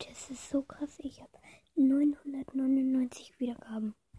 Leute, es ist so krass. Ich habe 999 Wiedergaben.